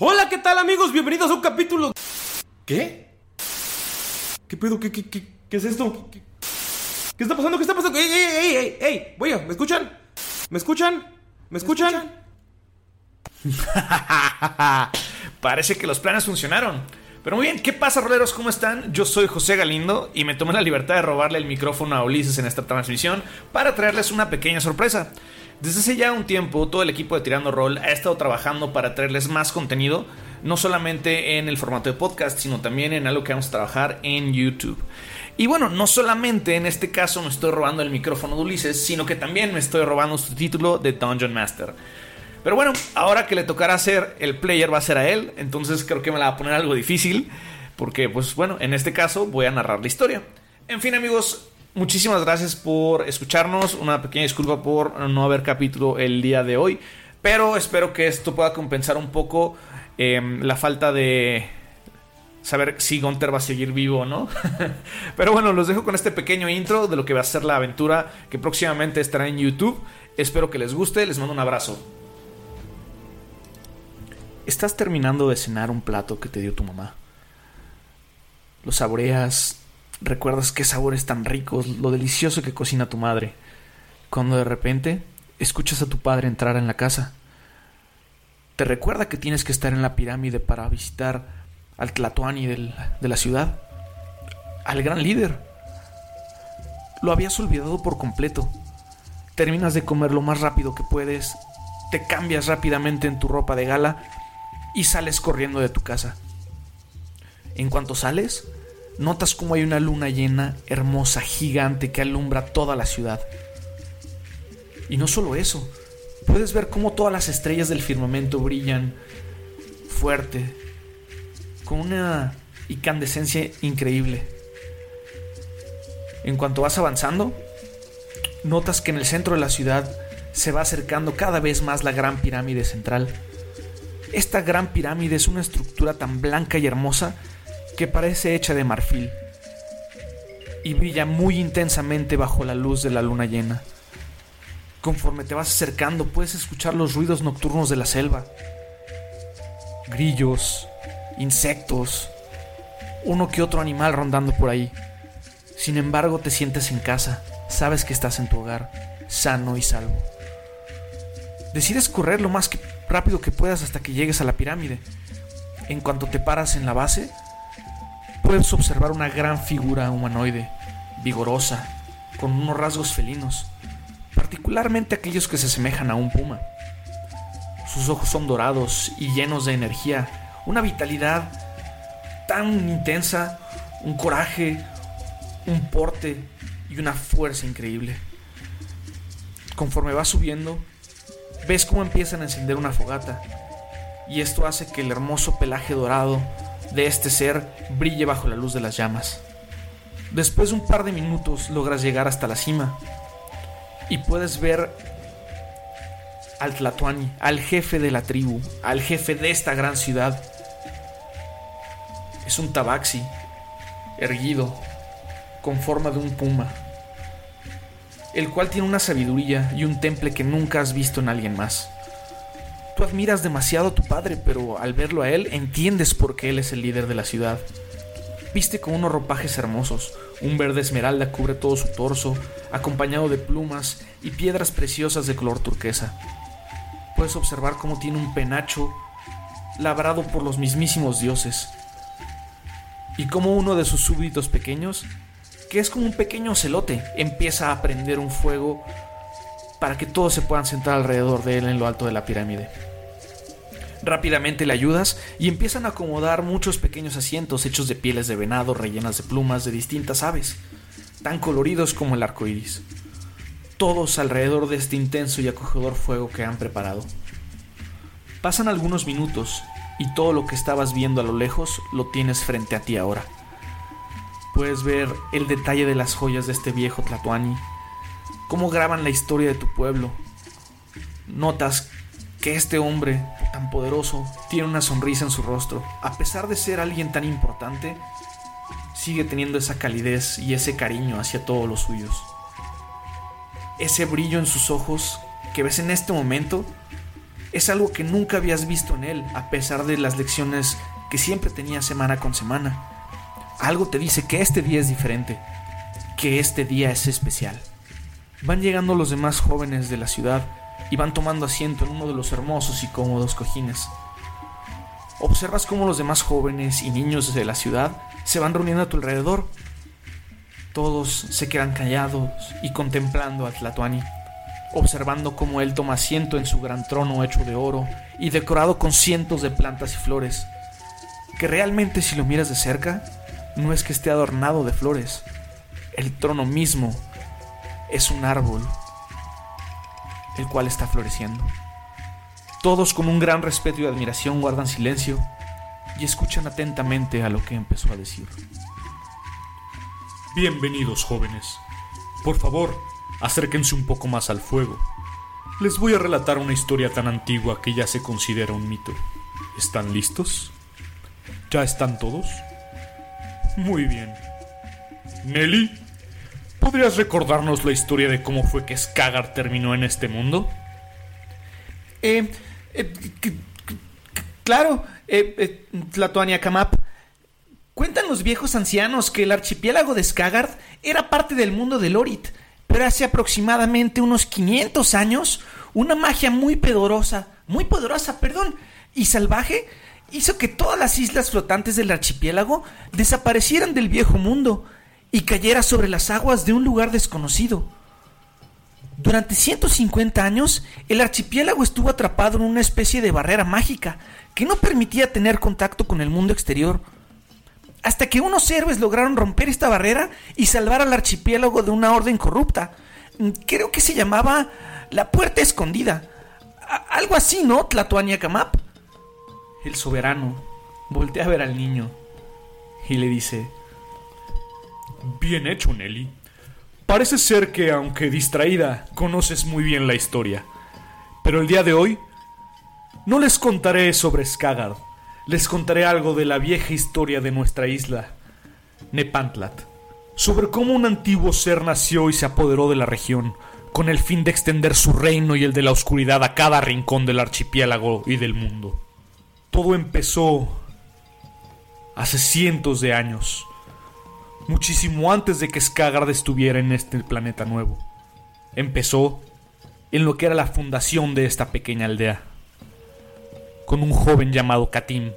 Hola, ¿qué tal amigos? Bienvenidos a un capítulo... ¿Qué? ¿Qué pedo? ¿Qué, qué, qué, qué es esto? ¿Qué, qué está pasando? ¿Qué está pasando? ¡Ey, ey, ey, ey! ey! Voy ¿me escuchan? ¿Me escuchan? ¿Me escuchan? Parece que los planes funcionaron. Pero muy bien, ¿qué pasa, roleros? ¿Cómo están? Yo soy José Galindo y me tomé la libertad de robarle el micrófono a Ulises en esta transmisión para traerles una pequeña sorpresa. Desde hace ya un tiempo, todo el equipo de Tirando Roll ha estado trabajando para traerles más contenido, no solamente en el formato de podcast, sino también en algo que vamos a trabajar en YouTube. Y bueno, no solamente en este caso me estoy robando el micrófono de Ulises, sino que también me estoy robando su título de Dungeon Master. Pero bueno, ahora que le tocará hacer el player va a ser a él, entonces creo que me la va a poner algo difícil, porque pues bueno, en este caso voy a narrar la historia. En fin amigos, muchísimas gracias por escucharnos, una pequeña disculpa por no haber capítulo el día de hoy, pero espero que esto pueda compensar un poco eh, la falta de saber si Gunter va a seguir vivo o no. Pero bueno, los dejo con este pequeño intro de lo que va a ser la aventura que próximamente estará en YouTube. Espero que les guste, les mando un abrazo. Estás terminando de cenar un plato que te dio tu mamá. Lo saboreas, recuerdas qué sabores tan ricos, lo delicioso que cocina tu madre. Cuando de repente escuchas a tu padre entrar en la casa. Te recuerda que tienes que estar en la pirámide para visitar al Tlatoani de la ciudad, al gran líder. Lo habías olvidado por completo. Terminas de comer lo más rápido que puedes, te cambias rápidamente en tu ropa de gala y sales corriendo de tu casa. En cuanto sales, notas como hay una luna llena, hermosa, gigante, que alumbra toda la ciudad. Y no solo eso, puedes ver cómo todas las estrellas del firmamento brillan fuerte, con una incandescencia increíble. En cuanto vas avanzando, notas que en el centro de la ciudad se va acercando cada vez más la gran pirámide central. Esta gran pirámide es una estructura tan blanca y hermosa que parece hecha de marfil y brilla muy intensamente bajo la luz de la luna llena. Conforme te vas acercando puedes escuchar los ruidos nocturnos de la selva. Grillos, insectos, uno que otro animal rondando por ahí. Sin embargo, te sientes en casa, sabes que estás en tu hogar, sano y salvo. Decides correr lo más rápido que puedas hasta que llegues a la pirámide. En cuanto te paras en la base, puedes observar una gran figura humanoide, vigorosa, con unos rasgos felinos, particularmente aquellos que se asemejan a un puma. Sus ojos son dorados y llenos de energía, una vitalidad tan intensa, un coraje, un porte y una fuerza increíble. Conforme va subiendo, ves cómo empiezan a encender una fogata, y esto hace que el hermoso pelaje dorado de este ser brille bajo la luz de las llamas. Después de un par de minutos logras llegar hasta la cima y puedes ver al Tlatuani, al jefe de la tribu, al jefe de esta gran ciudad. Es un tabaxi, erguido, con forma de un puma, el cual tiene una sabiduría y un temple que nunca has visto en alguien más. Tú admiras demasiado a tu padre, pero al verlo a él entiendes por qué él es el líder de la ciudad. Viste con unos ropajes hermosos, un verde esmeralda cubre todo su torso, acompañado de plumas y piedras preciosas de color turquesa. Puedes observar cómo tiene un penacho labrado por los mismísimos dioses, y cómo uno de sus súbditos pequeños, que es como un pequeño celote, empieza a prender un fuego para que todos se puedan sentar alrededor de él en lo alto de la pirámide. Rápidamente le ayudas y empiezan a acomodar muchos pequeños asientos hechos de pieles de venado rellenas de plumas de distintas aves, tan coloridos como el arco iris. Todos alrededor de este intenso y acogedor fuego que han preparado. Pasan algunos minutos y todo lo que estabas viendo a lo lejos lo tienes frente a ti ahora. Puedes ver el detalle de las joyas de este viejo Tlatuani, cómo graban la historia de tu pueblo. Notas que este hombre tan poderoso tiene una sonrisa en su rostro. A pesar de ser alguien tan importante, sigue teniendo esa calidez y ese cariño hacia todos los suyos. Ese brillo en sus ojos que ves en este momento es algo que nunca habías visto en él, a pesar de las lecciones que siempre tenía semana con semana. Algo te dice que este día es diferente, que este día es especial. Van llegando los demás jóvenes de la ciudad y van tomando asiento en uno de los hermosos y cómodos cojines. Observas cómo los demás jóvenes y niños de la ciudad se van reuniendo a tu alrededor. Todos se quedan callados y contemplando a Tlatuani, observando cómo él toma asiento en su gran trono hecho de oro y decorado con cientos de plantas y flores, que realmente si lo miras de cerca, no es que esté adornado de flores, el trono mismo es un árbol el cual está floreciendo. Todos con un gran respeto y admiración guardan silencio y escuchan atentamente a lo que empezó a decir. Bienvenidos jóvenes. Por favor, acérquense un poco más al fuego. Les voy a relatar una historia tan antigua que ya se considera un mito. ¿Están listos? ¿Ya están todos? Muy bien. Nelly, ¿podrías recordarnos la historia de cómo fue que Skagar terminó en este mundo? Eh, eh, claro, eh, eh, Tlatoania Kamap. Cuentan los viejos ancianos que el archipiélago de Skagard era parte del mundo de Lorit, pero hace aproximadamente unos 500 años, una magia muy poderosa, muy poderosa, perdón, y salvaje, hizo que todas las islas flotantes del archipiélago desaparecieran del viejo mundo y cayera sobre las aguas de un lugar desconocido. Durante 150 años, el archipiélago estuvo atrapado en una especie de barrera mágica que no permitía tener contacto con el mundo exterior. Hasta que unos héroes lograron romper esta barrera y salvar al archipiélago de una orden corrupta. Creo que se llamaba la Puerta Escondida. Algo así, ¿no, Tlatoania Kamap? El soberano voltea a ver al niño y le dice: Bien hecho, Nelly. Parece ser que, aunque distraída, conoces muy bien la historia. Pero el día de hoy no les contaré sobre Skagard. Les contaré algo de la vieja historia de nuestra isla, Nepantlat. Sobre cómo un antiguo ser nació y se apoderó de la región, con el fin de extender su reino y el de la oscuridad a cada rincón del archipiélago y del mundo. Todo empezó hace cientos de años muchísimo antes de que Skagard estuviera en este planeta nuevo. Empezó en lo que era la fundación de esta pequeña aldea, con un joven llamado Katim.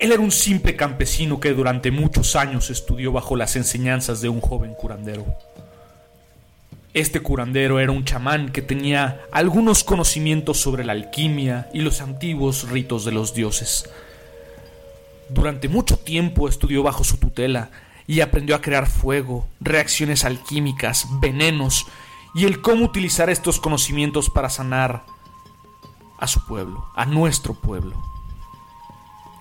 Él era un simple campesino que durante muchos años estudió bajo las enseñanzas de un joven curandero. Este curandero era un chamán que tenía algunos conocimientos sobre la alquimia y los antiguos ritos de los dioses. Durante mucho tiempo estudió bajo su tutela y aprendió a crear fuego, reacciones alquímicas, venenos y el cómo utilizar estos conocimientos para sanar a su pueblo, a nuestro pueblo.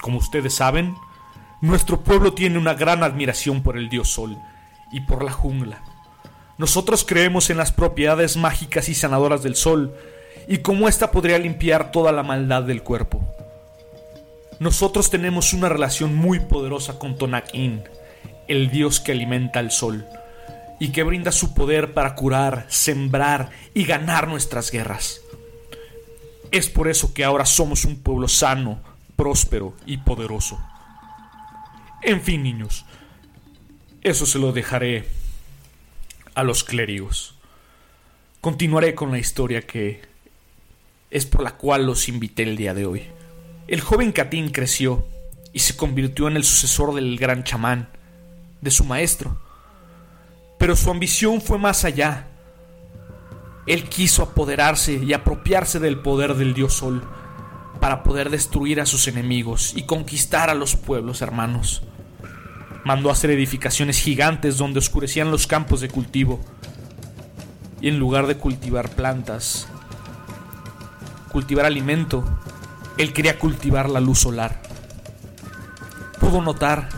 Como ustedes saben, nuestro pueblo tiene una gran admiración por el dios Sol y por la jungla. Nosotros creemos en las propiedades mágicas y sanadoras del Sol y cómo ésta podría limpiar toda la maldad del cuerpo. Nosotros tenemos una relación muy poderosa con Tonak-In, el dios que alimenta el sol y que brinda su poder para curar, sembrar y ganar nuestras guerras. Es por eso que ahora somos un pueblo sano, próspero y poderoso. En fin, niños, eso se lo dejaré a los clérigos. Continuaré con la historia que es por la cual los invité el día de hoy. El joven Catín creció y se convirtió en el sucesor del gran chamán, de su maestro. Pero su ambición fue más allá. Él quiso apoderarse y apropiarse del poder del dios Sol para poder destruir a sus enemigos y conquistar a los pueblos hermanos. Mandó hacer edificaciones gigantes donde oscurecían los campos de cultivo. Y en lugar de cultivar plantas, cultivar alimento, él quería cultivar la luz solar. Pudo notar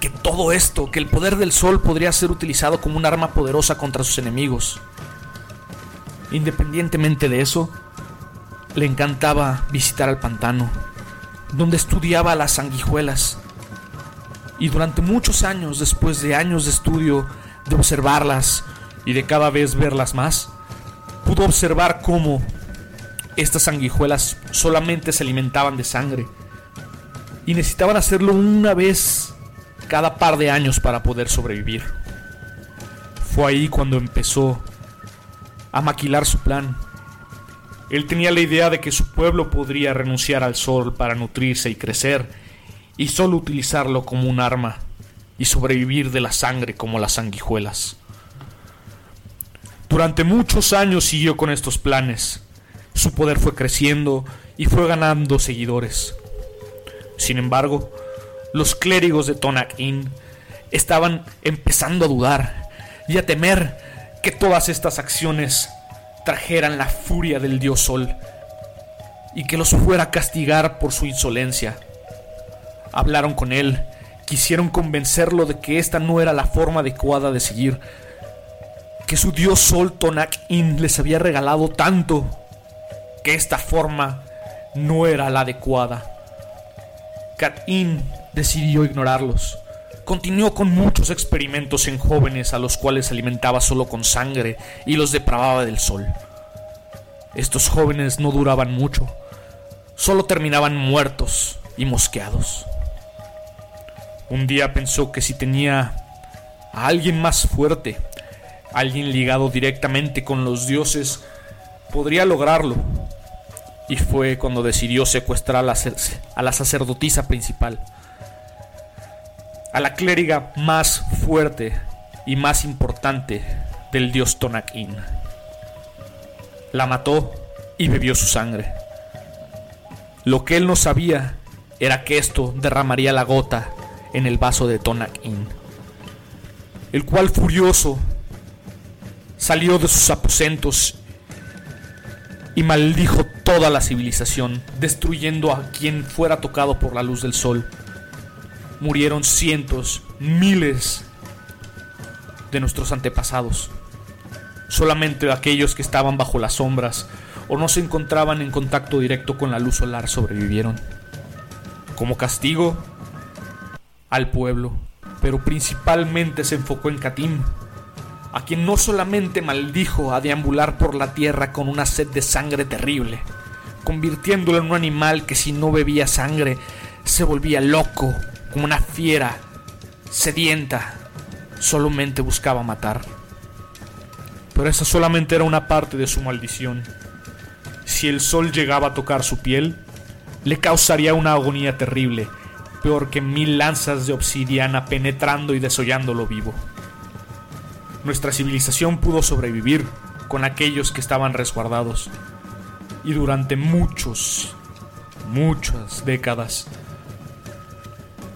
que todo esto, que el poder del sol podría ser utilizado como un arma poderosa contra sus enemigos. Independientemente de eso, le encantaba visitar al pantano, donde estudiaba las sanguijuelas. Y durante muchos años, después de años de estudio, de observarlas y de cada vez verlas más, pudo observar cómo estas sanguijuelas solamente se alimentaban de sangre y necesitaban hacerlo una vez cada par de años para poder sobrevivir. Fue ahí cuando empezó a maquilar su plan. Él tenía la idea de que su pueblo podría renunciar al sol para nutrirse y crecer, y solo utilizarlo como un arma, y sobrevivir de la sangre como las sanguijuelas. Durante muchos años siguió con estos planes. Su poder fue creciendo y fue ganando seguidores. Sin embargo, los clérigos de Tonak-In estaban empezando a dudar y a temer que todas estas acciones trajeran la furia del dios Sol y que los fuera a castigar por su insolencia. Hablaron con él, quisieron convencerlo de que esta no era la forma adecuada de seguir, que su dios Sol Tonak-In les había regalado tanto, que esta forma no era la adecuada. Kat-In decidió ignorarlos. Continuó con muchos experimentos en jóvenes a los cuales alimentaba solo con sangre y los depravaba del sol. Estos jóvenes no duraban mucho, solo terminaban muertos y mosqueados. Un día pensó que si tenía a alguien más fuerte, alguien ligado directamente con los dioses, podría lograrlo. Y fue cuando decidió secuestrar a la, sacerdotisa principal a la clériga más fuerte y más importante del dios Tonak-In. La mató y bebió su sangre. Lo que él no sabía era que esto derramaría la gota en el vaso de Tonak-In, el cual furioso salió de sus aposentos y maldijo toda la civilización, destruyendo a quien fuera tocado por la luz del sol murieron cientos, miles de nuestros antepasados. Solamente aquellos que estaban bajo las sombras o no se encontraban en contacto directo con la luz solar sobrevivieron. Como castigo al pueblo, pero principalmente se enfocó en Katim, a quien no solamente maldijo a deambular por la tierra con una sed de sangre terrible, convirtiéndolo en un animal que si no bebía sangre se volvía loco como una fiera sedienta, solamente buscaba matar. Pero esa solamente era una parte de su maldición. Si el sol llegaba a tocar su piel, le causaría una agonía terrible, peor que mil lanzas de obsidiana penetrando y desollándolo vivo. Nuestra civilización pudo sobrevivir con aquellos que estaban resguardados. Y durante muchos, muchas décadas,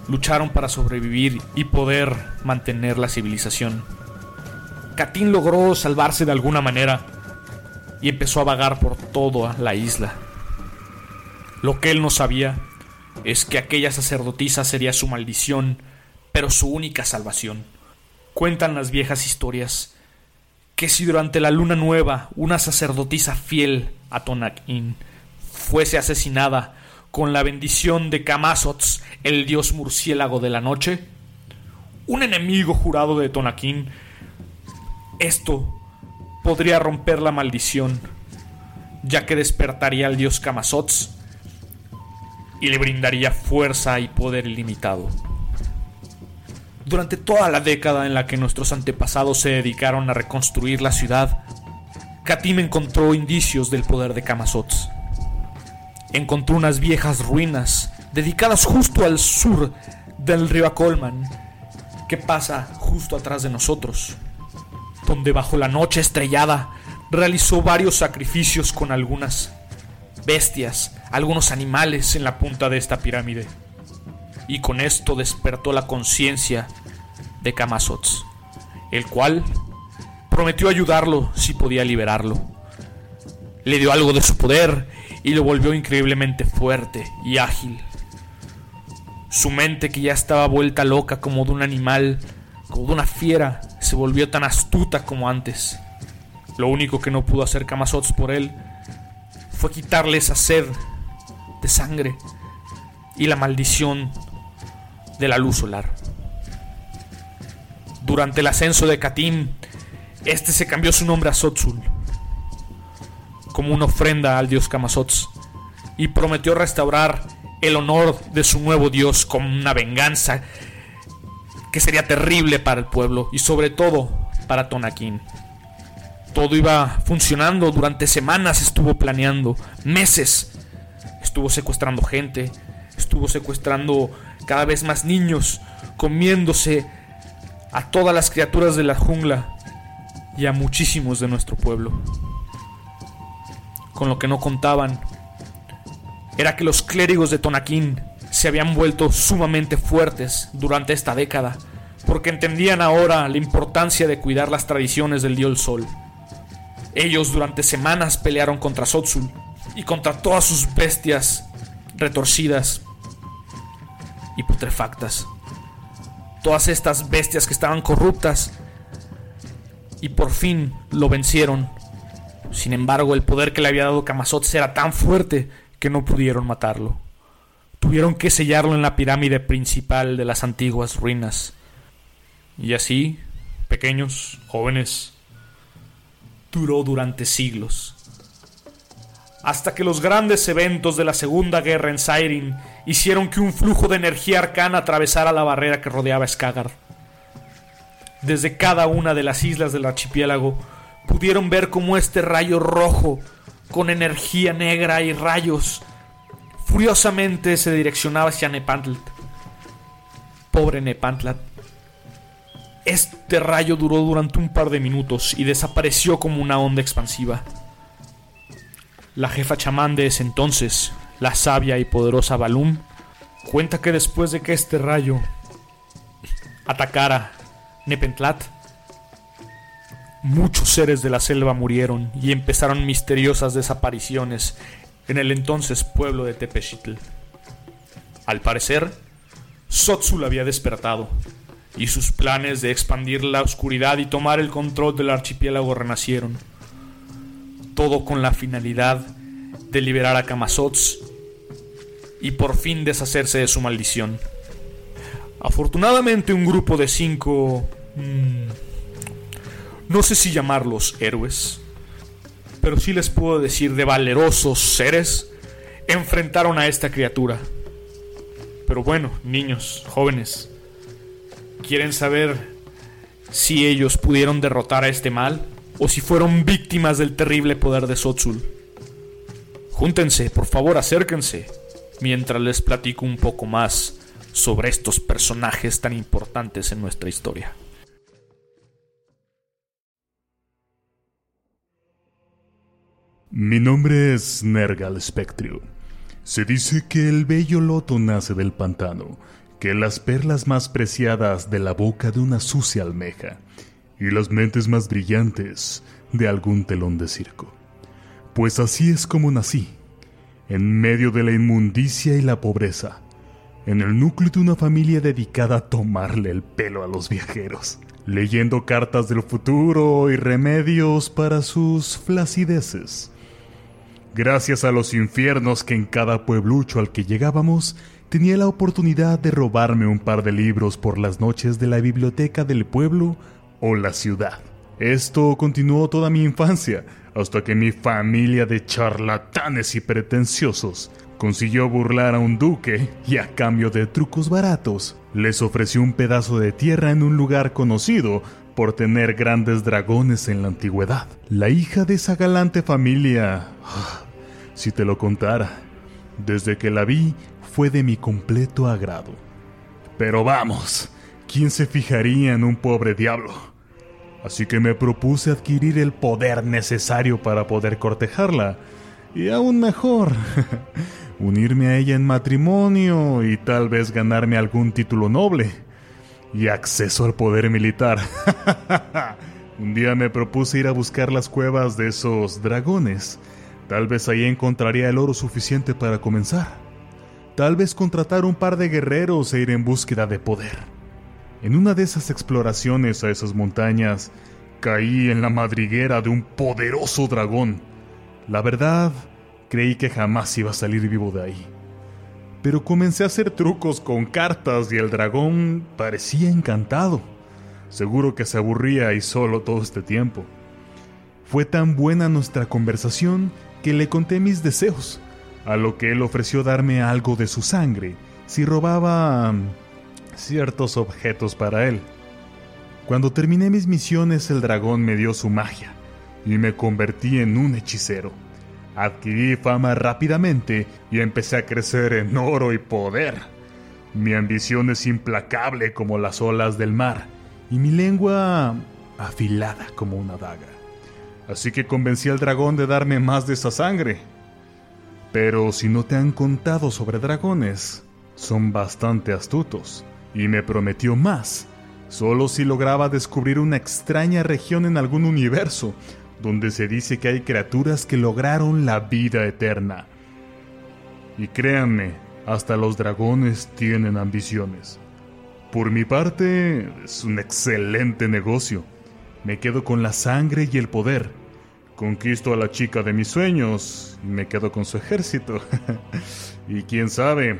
lucharon para sobrevivir y poder mantener la civilización. Katin logró salvarse de alguna manera y empezó a vagar por toda la isla. Lo que él no sabía es que aquella sacerdotisa sería su maldición, pero su única salvación. Cuentan las viejas historias que si durante la luna nueva una sacerdotisa fiel a Tonakin fuese asesinada con la bendición de Kamazots, el dios murciélago de la noche, un enemigo jurado de Tonakin, esto podría romper la maldición, ya que despertaría al dios Kamazots y le brindaría fuerza y poder ilimitado. Durante toda la década en la que nuestros antepasados se dedicaron a reconstruir la ciudad, Katim encontró indicios del poder de Kamazots. Encontró unas viejas ruinas dedicadas justo al sur del río Acolman, que pasa justo atrás de nosotros, donde bajo la noche estrellada realizó varios sacrificios con algunas bestias, algunos animales en la punta de esta pirámide. Y con esto despertó la conciencia de Kamazots, el cual prometió ayudarlo si podía liberarlo. Le dio algo de su poder y lo volvió increíblemente fuerte y ágil. Su mente, que ya estaba vuelta loca como de un animal, como de una fiera, se volvió tan astuta como antes. Lo único que no pudo hacer Kamazots por él fue quitarle esa sed de sangre y la maldición de la luz solar. Durante el ascenso de Katim, este se cambió su nombre a Sotsul, como una ofrenda al dios Kamazots, y prometió restaurar el honor de su nuevo dios como una venganza que sería terrible para el pueblo y sobre todo para Tonakin. Todo iba funcionando, durante semanas estuvo planeando, meses. Estuvo secuestrando gente, estuvo secuestrando cada vez más niños, comiéndose a todas las criaturas de la jungla y a muchísimos de nuestro pueblo. Con lo que no contaban era que los clérigos de Tonaquín se habían vuelto sumamente fuertes durante esta década, porque entendían ahora la importancia de cuidar las tradiciones del dios Sol. Ellos durante semanas pelearon contra Sotsul y contra todas sus bestias retorcidas y putrefactas. Todas estas bestias que estaban corruptas y por fin lo vencieron. Sin embargo, el poder que le había dado Kamazots era tan fuerte que no pudieron matarlo. Tuvieron que sellarlo en la pirámide principal de las antiguas ruinas. Y así, pequeños, jóvenes, duró durante siglos. Hasta que los grandes eventos de la Segunda Guerra en Sairin hicieron que un flujo de energía arcana atravesara la barrera que rodeaba Skagar. Desde cada una de las islas del archipiélago pudieron ver cómo este rayo rojo, con energía negra y rayos, furiosamente se direccionaba hacia Nepantlat. Pobre Nepantlat este rayo duró durante un par de minutos y desapareció como una onda expansiva. La jefa chamán de ese entonces, la sabia y poderosa Balum, cuenta que después de que este rayo atacara Nepentlat, muchos seres de la selva murieron y empezaron misteriosas desapariciones en el entonces pueblo de Tepechitl. Al parecer, Sotsul había despertado y sus planes de expandir la oscuridad y tomar el control del archipiélago renacieron. Todo con la finalidad de liberar a Kamazots y por fin deshacerse de su maldición. Afortunadamente un grupo de cinco... Mmm, no sé si llamarlos héroes, pero sí les puedo decir de valerosos seres, enfrentaron a esta criatura. Pero bueno, niños, jóvenes, ¿Quieren saber si ellos pudieron derrotar a este mal o si fueron víctimas del terrible poder de Sotzul. Júntense, por favor, acérquense, mientras les platico un poco más sobre estos personajes tan importantes en nuestra historia. Mi nombre es Nergal Spectrio. Se dice que el bello loto nace del pantano, que las perlas más preciadas de la boca de una sucia almeja, y las mentes más brillantes de algún telón de circo. Pues así es como nací, en medio de la inmundicia y la pobreza, en el núcleo de una familia dedicada a tomarle el pelo a los viajeros, leyendo cartas del futuro y remedios para sus flacideces. Gracias a los infiernos que en cada pueblucho al que llegábamos, tenía la oportunidad de robarme un par de libros por las noches de la biblioteca del pueblo o la ciudad. Esto continuó toda mi infancia, hasta que mi familia de charlatanes y pretenciosos consiguió burlar a un duque y a cambio de trucos baratos les ofreció un pedazo de tierra en un lugar conocido por tener grandes dragones en la antigüedad. La hija de esa galante familia, ah, si te lo contara, desde que la vi fue de mi completo agrado. Pero vamos, ¿quién se fijaría en un pobre diablo? Así que me propuse adquirir el poder necesario para poder cortejarla. Y aún mejor, unirme a ella en matrimonio y tal vez ganarme algún título noble. Y acceso al poder militar. Un día me propuse ir a buscar las cuevas de esos dragones. Tal vez ahí encontraría el oro suficiente para comenzar. Tal vez contratar un par de guerreros e ir en búsqueda de poder. En una de esas exploraciones a esas montañas, caí en la madriguera de un poderoso dragón. La verdad, creí que jamás iba a salir vivo de ahí. Pero comencé a hacer trucos con cartas y el dragón parecía encantado. Seguro que se aburría y solo todo este tiempo. Fue tan buena nuestra conversación que le conté mis deseos, a lo que él ofreció darme algo de su sangre si robaba ciertos objetos para él. Cuando terminé mis misiones el dragón me dio su magia y me convertí en un hechicero. Adquirí fama rápidamente y empecé a crecer en oro y poder. Mi ambición es implacable como las olas del mar y mi lengua afilada como una daga. Así que convencí al dragón de darme más de esa sangre. Pero si no te han contado sobre dragones, son bastante astutos y me prometió más, solo si lograba descubrir una extraña región en algún universo, donde se dice que hay criaturas que lograron la vida eterna. Y créanme, hasta los dragones tienen ambiciones. Por mi parte, es un excelente negocio. Me quedo con la sangre y el poder. Conquisto a la chica de mis sueños y me quedo con su ejército. y quién sabe,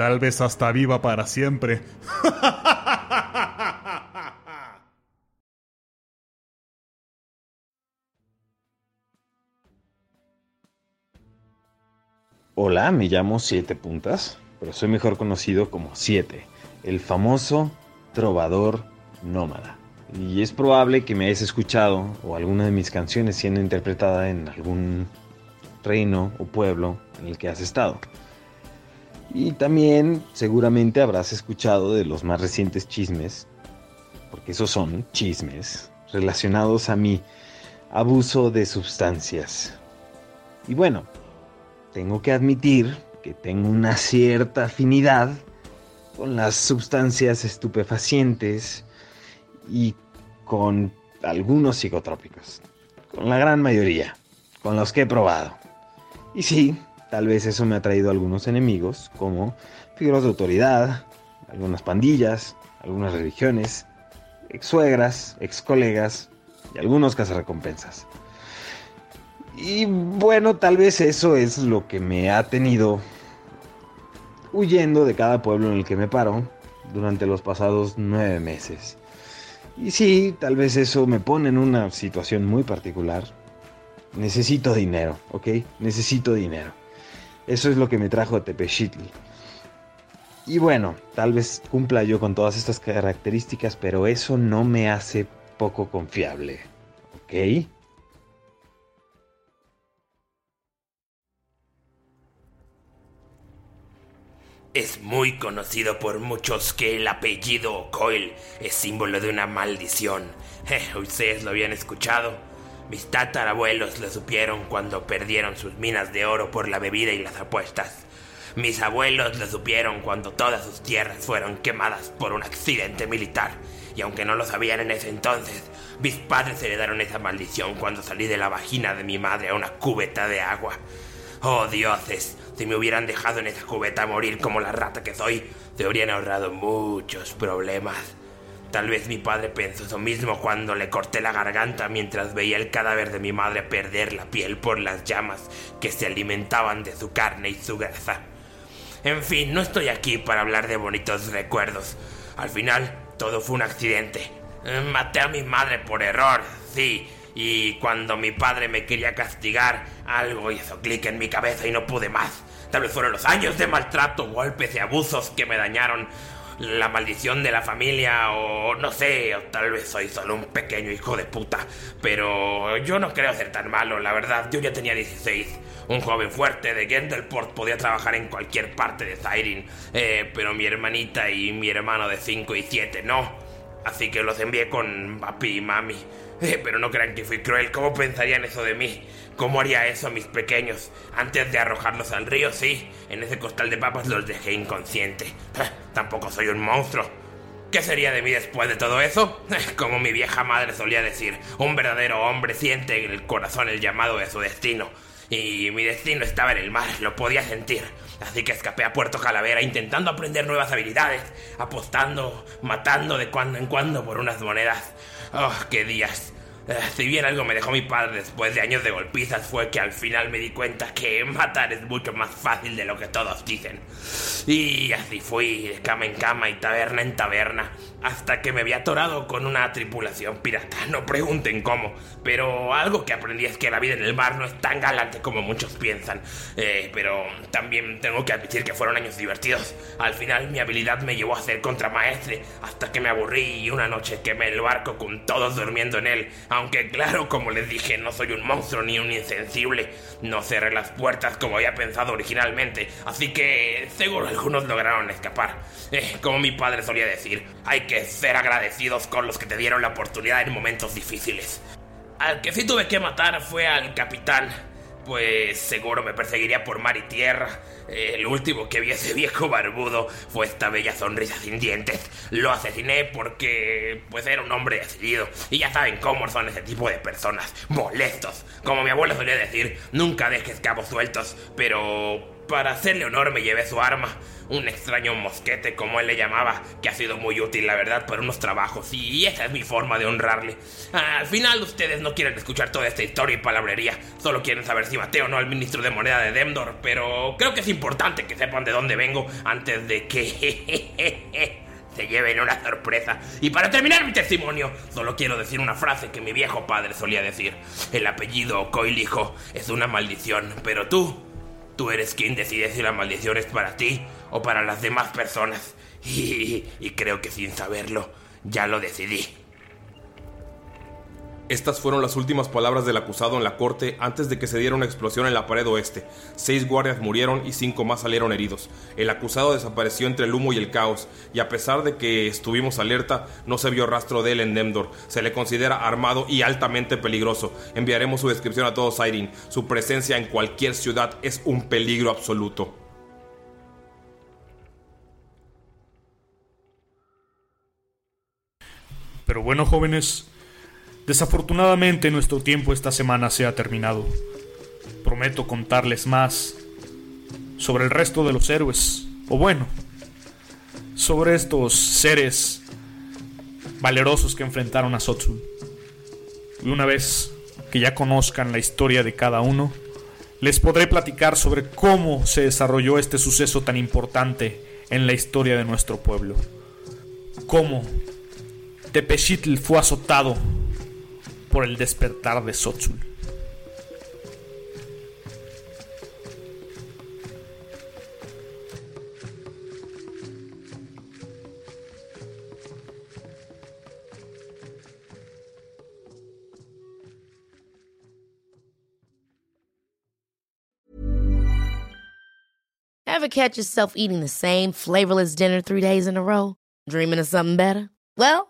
Tal vez hasta viva para siempre. Hola, me llamo Siete Puntas, pero soy mejor conocido como Siete, el famoso trovador nómada. Y es probable que me hayas escuchado o alguna de mis canciones siendo interpretada en algún reino o pueblo en el que has estado. Y también seguramente habrás escuchado de los más recientes chismes, porque esos son chismes relacionados a mi abuso de sustancias. Y bueno, tengo que admitir que tengo una cierta afinidad con las sustancias estupefacientes y con algunos psicotrópicos. Con la gran mayoría, con los que he probado. Y sí, Tal vez eso me ha traído algunos enemigos, como figuras de autoridad, algunas pandillas, algunas religiones, ex suegras, ex colegas y algunos cazarrecompensas. Y bueno, tal vez eso es lo que me ha tenido huyendo de cada pueblo en el que me paro durante los pasados nueve meses. Y sí, tal vez eso me pone en una situación muy particular. Necesito dinero, ¿ok? Necesito dinero. Eso es lo que me trajo a Tepechitli. Y bueno, tal vez cumpla yo con todas estas características, pero eso no me hace poco confiable. ¿Ok? Es muy conocido por muchos que el apellido Coil es símbolo de una maldición. ustedes lo habían escuchado. Mis tatarabuelos lo supieron cuando perdieron sus minas de oro por la bebida y las apuestas. Mis abuelos lo supieron cuando todas sus tierras fueron quemadas por un accidente militar. Y aunque no lo sabían en ese entonces, mis padres heredaron esa maldición cuando salí de la vagina de mi madre a una cubeta de agua. Oh dioses, si me hubieran dejado en esa cubeta morir como la rata que soy, se habrían ahorrado muchos problemas. Tal vez mi padre pensó eso mismo cuando le corté la garganta mientras veía el cadáver de mi madre perder la piel por las llamas que se alimentaban de su carne y su grasa. En fin, no estoy aquí para hablar de bonitos recuerdos. Al final, todo fue un accidente. Eh, Maté a mi madre por error, sí. Y cuando mi padre me quería castigar, algo hizo clic en mi cabeza y no pude más. Tal vez fueron los años de maltrato, golpes y abusos que me dañaron la maldición de la familia o no sé, o tal vez soy solo un pequeño hijo de puta. Pero yo no creo ser tan malo, la verdad, yo ya tenía 16. Un joven fuerte de Gendelport podía trabajar en cualquier parte de Siren, eh, pero mi hermanita y mi hermano de 5 y 7 no. Así que los envié con papi y mami. Eh, pero no crean que fui cruel, ¿cómo pensarían eso de mí? ¿Cómo haría eso a mis pequeños? Antes de arrojarlos al río, sí. En ese costal de papas los dejé inconsciente. Ah, Tampoco soy un monstruo. ¿Qué sería de mí después de todo eso? Como mi vieja madre solía decir, un verdadero hombre siente en el corazón el llamado de su destino. Y mi destino estaba en el mar, lo podía sentir. Así que escapé a Puerto Calavera intentando aprender nuevas habilidades, apostando, matando de cuando en cuando por unas monedas. ¡Oh, qué días! Eh, Si bien algo me dejó mi padre después de años de golpizas fue que al final me di cuenta que matar es mucho más fácil de lo que todos dicen. Y así fui de cama en cama y taberna en taberna hasta que me había atorado con una tripulación pirata. No pregunten cómo, pero algo que aprendí es que la vida en el mar no es tan galante como muchos piensan. Eh, pero también tengo que admitir que fueron años divertidos. Al final mi habilidad me llevó a ser contramaestre hasta que me aburrí y una noche quemé el barco con todos durmiendo en él. Aunque claro, como les dije, no soy un monstruo ni un insensible. No cerré las puertas como había pensado originalmente, así que seguro algunos lograron escapar. Eh, como mi padre solía decir, hay que ser agradecidos con los que te dieron la oportunidad en momentos difíciles. Al que sí tuve que matar fue al capitán, pues seguro me perseguiría por mar y tierra. El último que vi a ese viejo barbudo fue esta bella sonrisa sin dientes. Lo asesiné porque pues era un hombre decidido. Y ya saben cómo son ese tipo de personas, molestos. Como mi abuelo solía decir, nunca dejes cabos sueltos. Pero para hacerle honor me llevé su arma. Un extraño mosquete, como él le llamaba, que ha sido muy útil, la verdad, para unos trabajos. Y esa es mi forma de honrarle. Al final, ustedes no quieren escuchar toda esta historia y palabrería. Solo quieren saber si maté o no al ministro de moneda de Demdor. Pero creo que es importante que sepan de dónde vengo antes de que. se lleven una sorpresa. Y para terminar mi testimonio, solo quiero decir una frase que mi viejo padre solía decir. El apellido Coilijo es una maldición, pero tú, tú eres quien decide si la maldición es para ti o para las demás personas. Y, y creo que sin saberlo, ya lo decidí. Estas fueron las últimas palabras del acusado en la corte antes de que se diera una explosión en la pared oeste. Seis guardias murieron y cinco más salieron heridos. El acusado desapareció entre el humo y el caos, y a pesar de que estuvimos alerta, no se vio rastro de él en Demdor. Se le considera armado y altamente peligroso. Enviaremos su descripción a todos Siren. Su presencia en cualquier ciudad es un peligro absoluto. Pero bueno, jóvenes, desafortunadamente nuestro tiempo esta semana se ha terminado. Prometo contarles más sobre el resto de los héroes, o bueno, sobre estos seres valerosos que enfrentaron a Sotsul. Y una vez que ya conozcan la historia de cada uno, les podré platicar sobre cómo se desarrolló este suceso tan importante en la historia de nuestro pueblo. Cómo Tepechitl fue azotado por el despertar de Sotsul. Ever catch yourself eating the same flavorless dinner three days in a row? Dreaming of something better? Well,